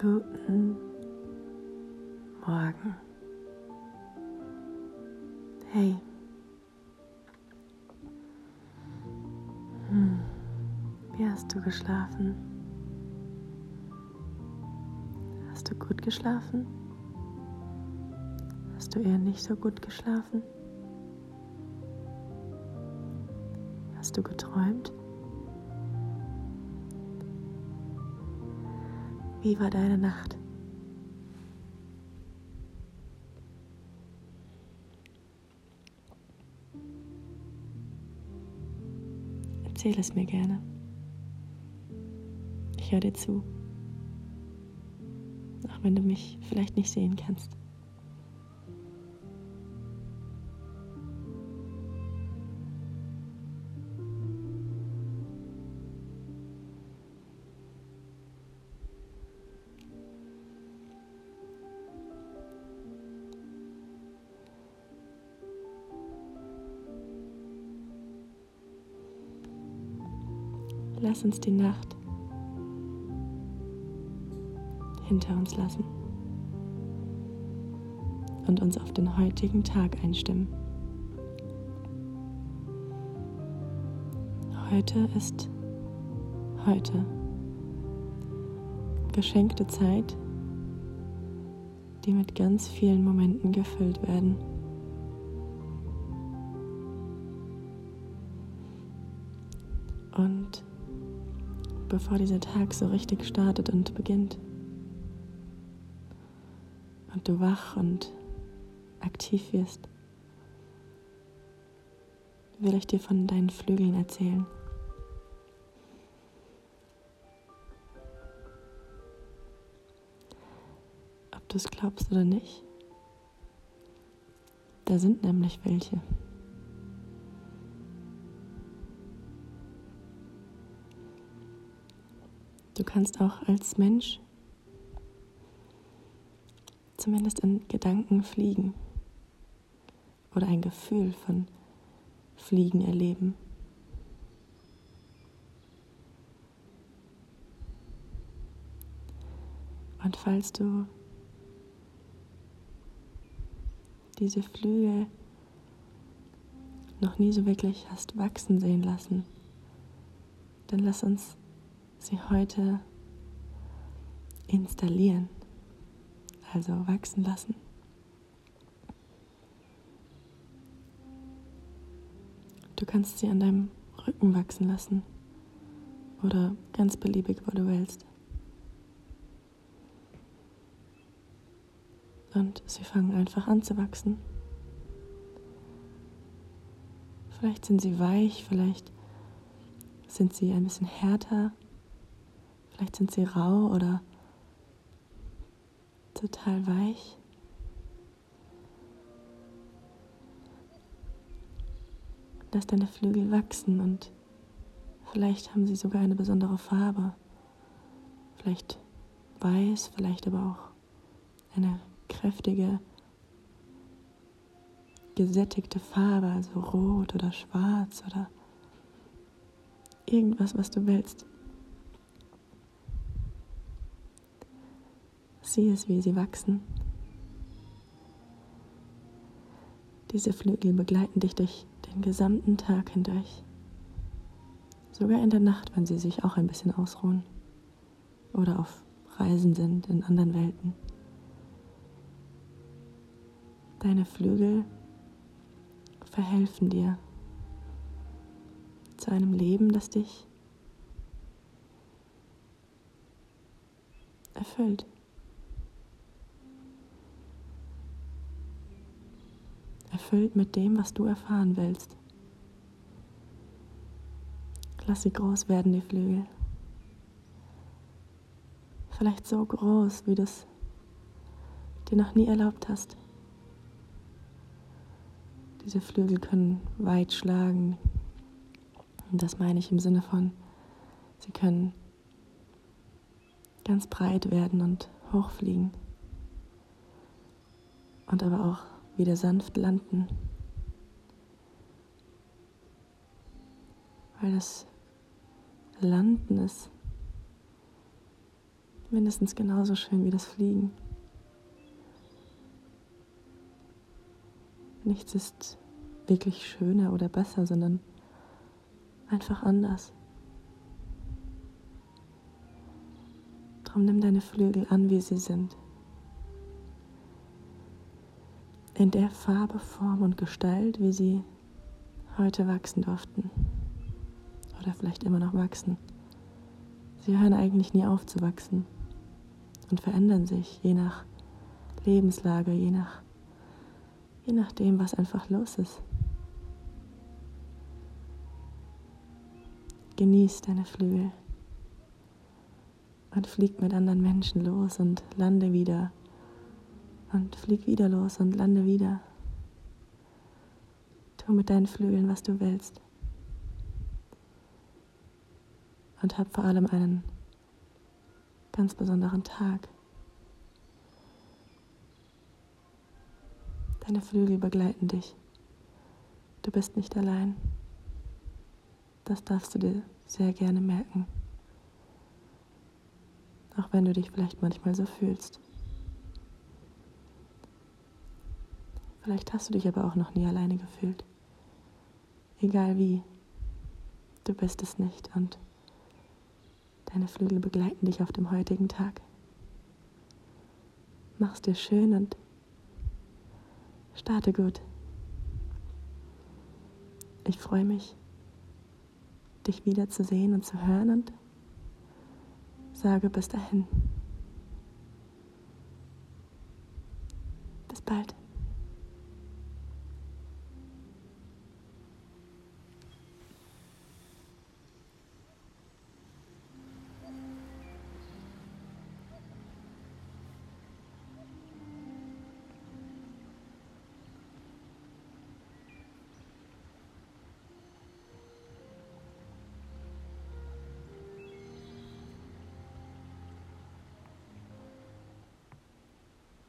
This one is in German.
Guten Morgen. Hey. Hm. Wie hast du geschlafen? Hast du gut geschlafen? Hast du eher nicht so gut geschlafen? Hast du geträumt? Wie war deine Nacht? Erzähl es mir gerne. Ich höre dir zu. Auch wenn du mich vielleicht nicht sehen kannst. Lass uns die Nacht hinter uns lassen und uns auf den heutigen Tag einstimmen. Heute ist heute. Geschenkte Zeit, die mit ganz vielen Momenten gefüllt werden. Und bevor dieser Tag so richtig startet und beginnt. Und du wach und aktiv wirst, will ich dir von deinen Flügeln erzählen. Ob du es glaubst oder nicht, da sind nämlich welche. Kannst auch als Mensch zumindest in Gedanken fliegen oder ein Gefühl von Fliegen erleben. Und falls du diese Flügel noch nie so wirklich hast wachsen sehen lassen, dann lass uns sie heute installieren, also wachsen lassen. Du kannst sie an deinem Rücken wachsen lassen oder ganz beliebig, wo du willst. Und sie fangen einfach an zu wachsen. Vielleicht sind sie weich, vielleicht sind sie ein bisschen härter. Vielleicht sind sie rau oder total weich. Lass deine Flügel wachsen und vielleicht haben sie sogar eine besondere Farbe. Vielleicht weiß, vielleicht aber auch eine kräftige, gesättigte Farbe, also rot oder schwarz oder irgendwas, was du willst. Sieh es, wie sie wachsen. Diese Flügel begleiten dich durch den gesamten Tag hindurch. Sogar in der Nacht, wenn sie sich auch ein bisschen ausruhen oder auf Reisen sind in anderen Welten. Deine Flügel verhelfen dir zu einem Leben, das dich erfüllt. Erfüllt mit dem, was du erfahren willst. Lass sie groß werden, die Flügel. Vielleicht so groß, wie du es dir noch nie erlaubt hast. Diese Flügel können weit schlagen. Und das meine ich im Sinne von, sie können ganz breit werden und hochfliegen. Und aber auch wieder sanft landen. Weil das Landen ist mindestens genauso schön wie das Fliegen. Nichts ist wirklich schöner oder besser, sondern einfach anders. Drum nimm deine Flügel an, wie sie sind. In der Farbe, Form und Gestalt, wie sie heute wachsen durften. Oder vielleicht immer noch wachsen. Sie hören eigentlich nie auf zu wachsen und verändern sich je nach Lebenslage, je nach je nachdem, was einfach los ist. Genieß deine Flügel und flieg mit anderen Menschen los und lande wieder und flieg wieder los und lande wieder. Tu mit deinen Flügeln, was du willst. Und hab vor allem einen ganz besonderen Tag. Deine Flügel begleiten dich. Du bist nicht allein. Das darfst du dir sehr gerne merken. Auch wenn du dich vielleicht manchmal so fühlst. Vielleicht hast du dich aber auch noch nie alleine gefühlt. Egal wie, du bist es nicht und deine Flügel begleiten dich auf dem heutigen Tag. Mach's dir schön und Starte gut. Ich freue mich, dich wiederzusehen und zu hören und sage bis dahin. Bis bald.